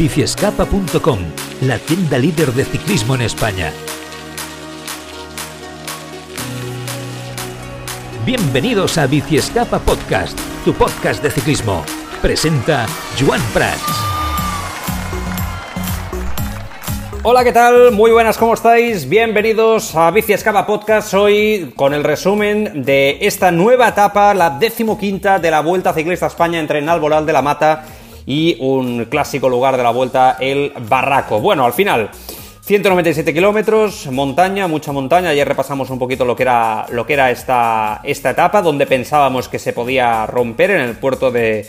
biciescapa.com, la tienda líder de ciclismo en España. Bienvenidos a Biciescapa Podcast, tu podcast de ciclismo. Presenta Joan Prats. Hola, ¿qué tal? Muy buenas, ¿cómo estáis? Bienvenidos a Bici Escapa Podcast. Hoy con el resumen de esta nueva etapa, la decimoquinta de la Vuelta Ciclista España entre Nalboral de la Mata y un clásico lugar de la Vuelta, el Barraco. Bueno, al final, 197 kilómetros, montaña, mucha montaña. Ayer repasamos un poquito lo que era, lo que era esta, esta etapa, donde pensábamos que se podía romper en el puerto de,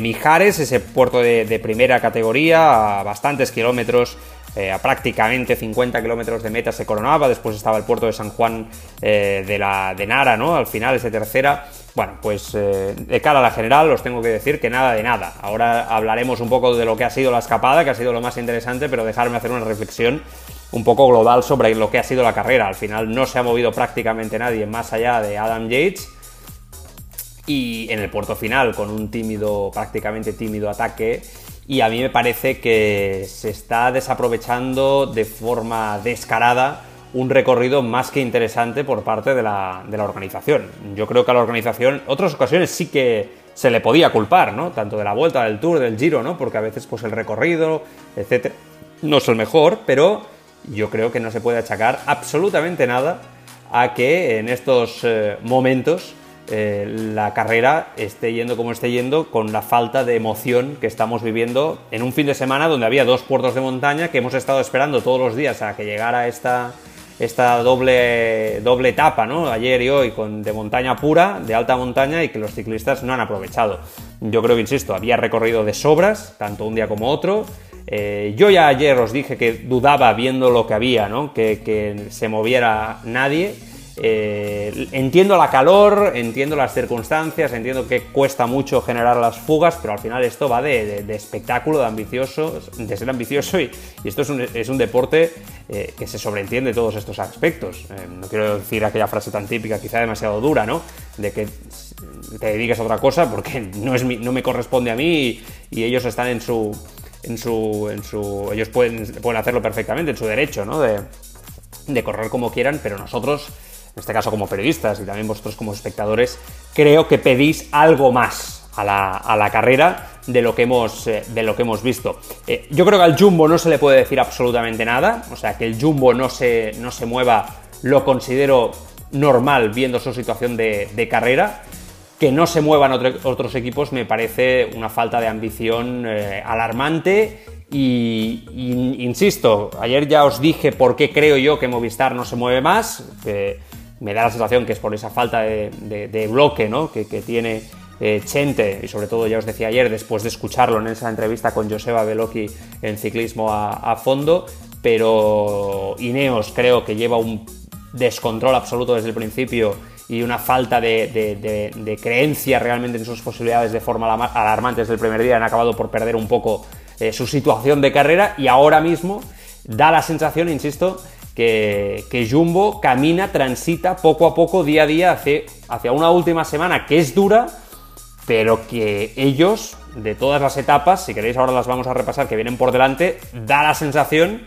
Mijares, ese puerto de, primera categoría, a bastantes kilómetros. Eh, a prácticamente 50 kilómetros de meta se coronaba, después estaba el puerto de San Juan eh, de, la, de Nara, ¿no? Al final es de tercera, bueno, pues eh, de cara a la general os tengo que decir que nada de nada. Ahora hablaremos un poco de lo que ha sido la escapada, que ha sido lo más interesante, pero dejarme hacer una reflexión un poco global sobre lo que ha sido la carrera. Al final no se ha movido prácticamente nadie más allá de Adam Yates. Y en el puerto final, con un tímido, prácticamente tímido ataque. Y a mí me parece que se está desaprovechando de forma descarada un recorrido más que interesante por parte de la, organización. Yo creo que a la organización, otras ocasiones sí que se le podía culpar, ¿no? Tanto de la vuelta, del tour, del giro, ¿no? Porque a veces pues el recorrido, etcétera, no es el mejor, pero yo creo que no se puede achacar absolutamente nada a que en estos eh, momentos eh, la carrera esté yendo como esté yendo con la falta de emoción que estamos viviendo en un fin de semana donde había dos puertos de montaña que hemos estado esperando todos los días a que llegara esta, esta doble, doble etapa, ¿no? Ayer y hoy, con, de montaña pura, de alta montaña, y que los ciclistas no han aprovechado. Yo creo que, insisto, había recorrido de sobras, tanto un día como otro. Eh, yo ya ayer os dije que dudaba viendo lo que había, ¿no? Que, que se moviera nadie eh, entiendo la calor, entiendo las circunstancias, entiendo que cuesta mucho generar las fugas, pero al final esto va de, espectáculo, de ambicioso, de ser ambicioso y, esto es un, deporte eh, que se sobreentiende todos estos aspectos. Eh, no quiero decir aquella frase tan típica, quizá demasiado dura, ¿no? De que te dediques a otra cosa porque no, es no me corresponde a mí y, ellos están en su, en su, en su, ellos pueden, pueden hacerlo perfectamente, en su derecho, ¿no? De, de correr como quieran, pero nosotros en este caso como periodistas y también vosotros como espectadores, creo que pedís algo más a la, carrera de lo que hemos, eh, de lo que hemos visto. Eh, yo creo que al Jumbo no se le puede decir absolutamente nada, o sea, que el Jumbo no se, no se mueva lo considero normal viendo su situación de, carrera. Que no se muevan otros equipos me parece una falta de ambición eh, alarmante y, insisto, ayer ya os dije por qué creo yo que Movistar no se mueve más, que me da la sensación que es por esa falta de, bloque ¿no? que, tiene eh, Chente, y sobre todo ya os decía ayer, después de escucharlo en esa entrevista con Joseba Veloki en ciclismo a, fondo, pero Ineos creo que lleva un descontrol absoluto desde el principio y una falta de, creencia realmente en sus posibilidades de forma alarmante desde el primer día, han acabado por perder un poco eh, su situación de carrera y ahora mismo da la sensación, insisto, que, Jumbo camina, transita poco a poco, día a día, hacia, hacia una última semana que es dura, pero que ellos, de todas las etapas, si queréis ahora las vamos a repasar, que vienen por delante, da la sensación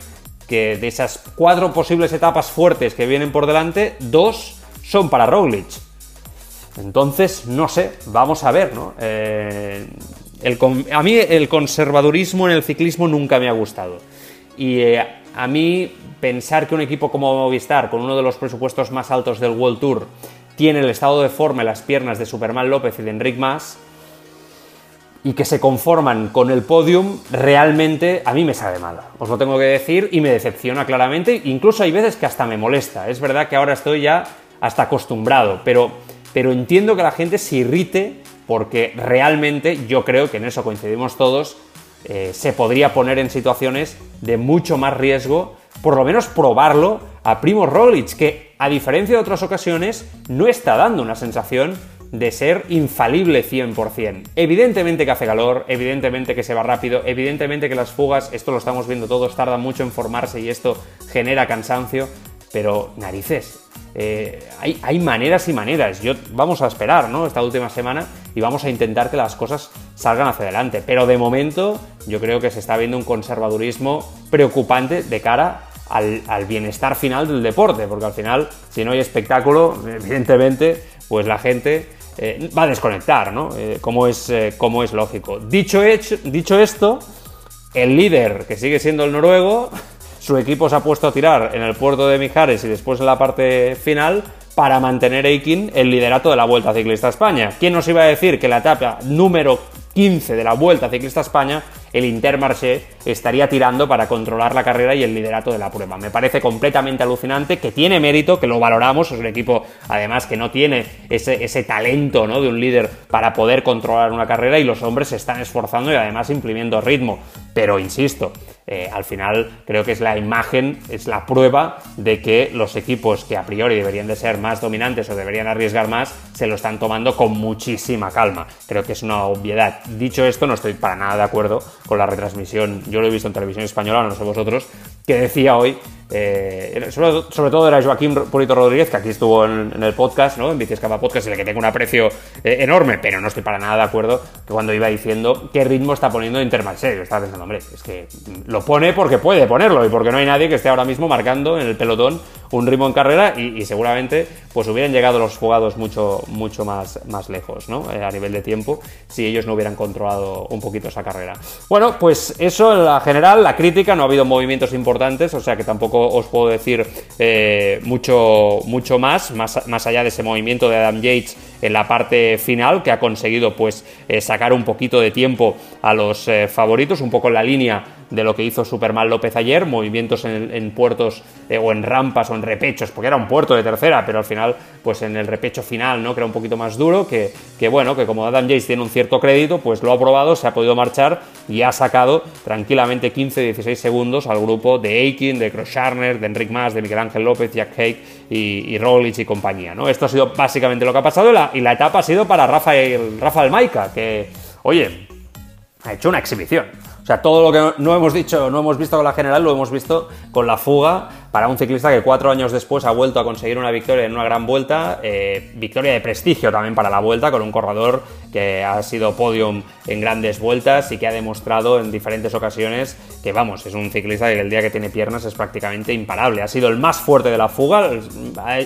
que de esas cuatro posibles etapas fuertes que vienen por delante, dos son para Roglic. Entonces, no sé, vamos a ver, ¿no? Eh, a mí el conservadurismo en el ciclismo nunca me ha gustado. Y eh, a mí pensar que un equipo como Movistar, con uno de los presupuestos más altos del World Tour, tiene el estado de forma y las piernas de Superman López y de Enric Mas, y que se conforman con el podium, realmente a mí me sabe mal. Os lo tengo que decir y me decepciona claramente. Incluso hay veces que hasta me molesta. Es verdad que ahora estoy ya hasta acostumbrado, pero, pero entiendo que la gente se irrite porque realmente yo creo que en eso coincidimos todos. Eh, se podría poner en situaciones de mucho más riesgo por lo menos probarlo a Primo Roglic, que a diferencia de otras ocasiones no está dando una sensación de ser infalible 100%. Evidentemente que hace calor, evidentemente que se va rápido, evidentemente que las fugas, esto lo estamos viendo todos, tardan mucho en formarse y esto genera cansancio, pero narices, eh, hay, maneras y maneras. Yo, vamos a esperar. Esta última semana y vamos a intentar que las cosas salgan hacia adelante. Pero de momento, yo creo que se está viendo un conservadurismo preocupante de cara al, bienestar final del deporte, porque al final, si no hay espectáculo, evidentemente, pues la gente eh, va a desconectar, ¿no? Eh, como, es, como es lógico. Dicho, hecho, dicho esto, el líder, que sigue siendo el noruego, su equipo se ha puesto a tirar en el puerto de Mijares y después en la parte final para mantener Eikin el liderato de la Vuelta Ciclista España. ¿Quién nos iba a decir que la etapa número 15 de la Vuelta Ciclista España, el Intermarché estaría tirando para controlar la carrera y el liderato de la prueba. Me parece completamente alucinante, que tiene mérito, que lo valoramos, es un equipo además que no tiene ese, talento ¿no? de un líder para poder controlar una carrera y los hombres se están esforzando y además imprimiendo ritmo. Pero insisto, eh, al final creo que es la imagen, es la prueba de que los equipos que a priori deberían de ser más dominantes o deberían arriesgar más, se lo están tomando con muchísima calma. Creo que es una obviedad. Dicho esto, no estoy para nada de acuerdo con la retransmisión, yo lo he visto en televisión española, no sé vosotros, que decía hoy eh, sobre, todo era Joaquín Purito Rodríguez, que aquí estuvo en, el podcast, ¿no? En Escapa Podcast, en el que tengo un aprecio eh, enorme, pero no estoy para nada de acuerdo que cuando iba diciendo qué ritmo está poniendo Intermarché. Yo estaba pensando, hombre, es que lo pone porque puede ponerlo y porque no hay nadie que esté ahora mismo marcando en el pelotón un ritmo en carrera y, seguramente pues hubieran llegado los jugados mucho, mucho más, más lejos, ¿no? Eh, a nivel de tiempo, si ellos no hubieran controlado un poquito esa carrera. Bueno, pues eso en la general, la crítica, no ha habido movimientos importantes, o sea que tampoco os puedo decir eh, mucho, mucho más, más, más allá de ese movimiento de Adam Yates en la parte final, que ha conseguido pues eh, sacar un poquito de tiempo a los favoritos, un poco en la línea de lo que hizo Superman López ayer, movimientos en, puertos eh, o en rampas o en repechos, porque era un puerto de tercera, pero al final, pues en el repecho final, ¿no? Que era un poquito más duro, que, que bueno, que como Adam Jace tiene un cierto crédito, pues lo ha probado, se ha podido marchar y ha sacado tranquilamente 15-16 segundos al grupo de Aikin, de Crosharner, de Enric Mas, de Miguel Ángel López, Jack Hake y, y y compañía, ¿no? Esto ha sido básicamente lo que ha pasado y la, y la etapa ha sido para Rafael, Rafael Maica, que, oye, ha hecho una exhibición. O sea, todo lo que no hemos dicho, no hemos visto con la general, lo hemos visto con la fuga para un ciclista que cuatro años después ha vuelto a conseguir una victoria en una gran vuelta, eh, victoria de prestigio también para la vuelta, con un corredor que ha sido podium en grandes vueltas y que ha demostrado en diferentes ocasiones que, vamos, es un ciclista que el día que tiene piernas es prácticamente imparable. Ha sido el más fuerte de la fuga,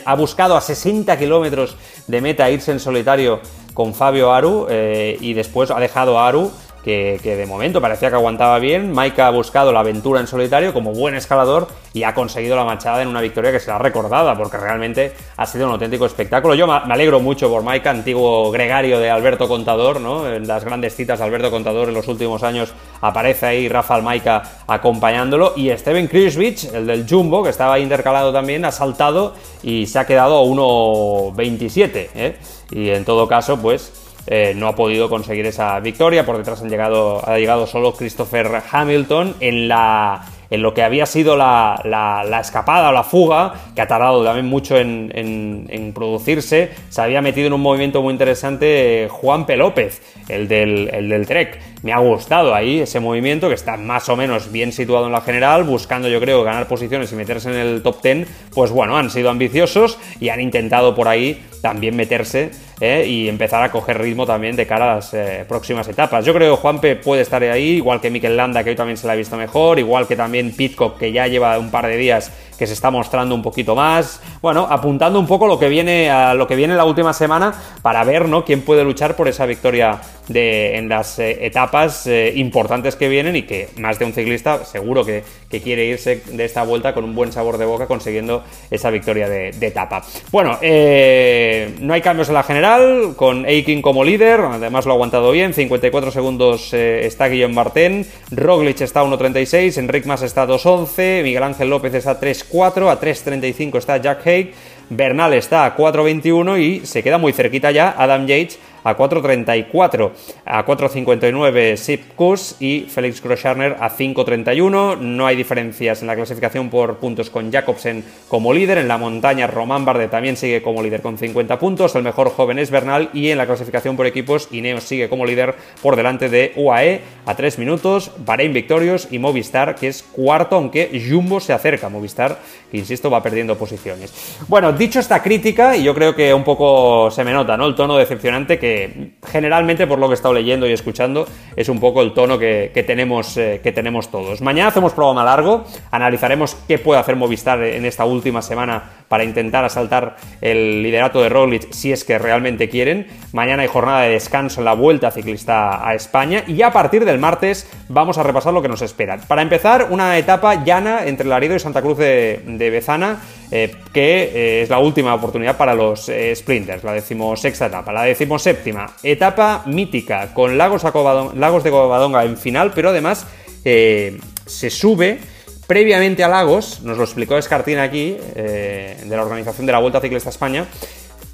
ha buscado a 60 kilómetros de meta irse en solitario con Fabio Aru eh, y después ha dejado a Aru que, de momento parecía que aguantaba bien. Maika ha buscado la aventura en solitario como buen escalador y ha conseguido la machada en una victoria que será recordada porque realmente ha sido un auténtico espectáculo. Yo me alegro mucho por Maika, antiguo gregario de Alberto Contador, ¿no? En las grandes citas de Alberto Contador en los últimos años aparece ahí Rafael Maika acompañándolo y Steven Krisvich, el del Jumbo, que estaba intercalado también, ha saltado y se ha quedado a 1.27, ¿eh? Y en todo caso, pues eh, no ha podido conseguir esa victoria. Por detrás han llegado, ha llegado solo Christopher Hamilton en la en lo que había sido la, la, escapada o la fuga, que ha tardado también mucho en, producirse, se había metido en un movimiento muy interesante eh, Juan P. López, el del, el del Trek. Me ha gustado ahí ese movimiento que está más o menos bien situado en la general, buscando yo creo ganar posiciones y meterse en el top 10. Pues bueno, han sido ambiciosos y han intentado por ahí también meterse ¿eh? y empezar a coger ritmo también de cara a las eh, próximas etapas. Yo creo que Juanpe puede estar ahí, igual que Mikel Landa, que hoy también se la ha visto mejor, igual que también Pitcock, que ya lleva un par de días que se está mostrando un poquito más. Bueno, apuntando un poco lo que viene a lo que viene la última semana para ver ¿no? quién puede luchar por esa victoria en las eh, etapas importantes que vienen y que más de un ciclista seguro que, quiere irse de esta vuelta con un buen sabor de boca consiguiendo esa victoria de, etapa. Bueno, no hay cambios en la general con Aikin como líder, además lo ha aguantado bien, 54 segundos eh, está Guillaume Martén, Roglic está a 1.36, Enric Mas está a 2.11, Miguel Ángel López está a 3.4, a 3.35 está Jack Haig, Bernal está a 4.21 y se queda muy cerquita ya Adam Yates a 4.34, a 4.59 Sip Kuss y Félix Groscharner a 5.31. No hay diferencias en la clasificación por puntos con Jacobsen como líder. En la montaña, Román Bardet también sigue como líder con 50 puntos. El mejor joven es Bernal y en la clasificación por equipos, Ineos sigue como líder por delante de UAE a 3 minutos, Bahrein Victorious y Movistar, que es cuarto, aunque Jumbo se acerca. Movistar, que insisto, va perdiendo posiciones. Bueno, dicho esta crítica, y yo creo que un poco se me nota, ¿no? El tono decepcionante que generalmente por lo que he estado leyendo y escuchando es un poco el tono que, tenemos, eh, que tenemos todos. Mañana hacemos programa largo, analizaremos qué puede hacer Movistar en esta última semana para intentar asaltar el liderato de Roglic si es que realmente quieren. Mañana hay jornada de descanso en la vuelta ciclista a España y a partir del martes vamos a repasar lo que nos espera. Para empezar, una etapa llana entre Laredo y Santa Cruz de, de Bezana eh, que eh, es la última oportunidad para los eh, sprinters, la decimosexta etapa. La decimoséptima, etapa mítica, con Lagos, de Covadonga en final, pero además se sube previamente a Lagos, nos lo explicó Escartín aquí, de la organización de la Vuelta Ciclista España,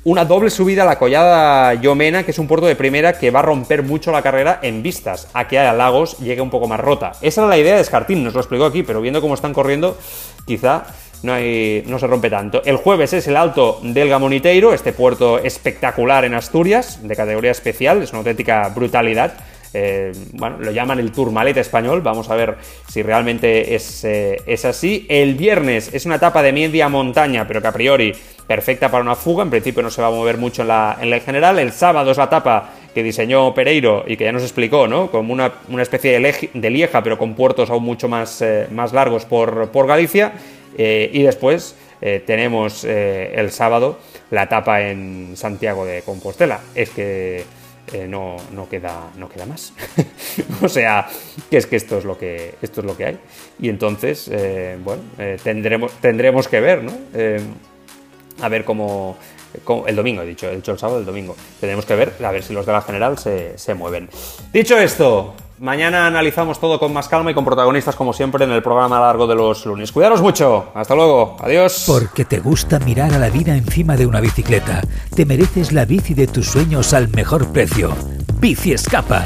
una doble subida a la collada Yomena, que es un puerto de primera que va a romper mucho la carrera en vistas a que a Lagos llegue un poco más rota. Esa era la idea de Escartín, nos lo explicó aquí, pero viendo cómo están corriendo, quizá no, hay, no se rompe tanto. El jueves es el Alto del Gamoniteiro, este puerto espectacular en Asturias, de categoría especial, es una auténtica brutalidad. Eh, bueno, lo llaman el Tourmalet español, vamos a ver si realmente es, eh, es, así. El viernes es una etapa de media montaña, pero que a priori perfecta para una fuga, en principio no se va a mover mucho en la, en general. El sábado es la etapa que diseñó Pereiro y que ya nos explicó, ¿no? Como una, especie de, Lieja, pero con puertos aún mucho más, eh, más largos por, por Galicia. Eh, y después eh, tenemos eh, el sábado la etapa en Santiago de Compostela. Es que no, no, queda, no queda más. o sea, que es que esto es lo que, esto es lo que hay. Y entonces, bueno, tendremos, tendremos que ver, ¿no? a ver cómo, el domingo he dicho, he dicho el sábado, el domingo. Tenemos que ver, a ver si los de la general se, se mueven. Dicho esto, Mañana analizamos todo con más calma y con protagonistas como siempre en el programa largo de los lunes. Cuidaros mucho. Hasta luego. Adiós. Porque te gusta mirar a la vida encima de una bicicleta. Te mereces la bici de tus sueños al mejor precio. Bici Escapa,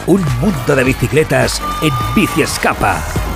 Un mundo de bicicletas en Biciescapa.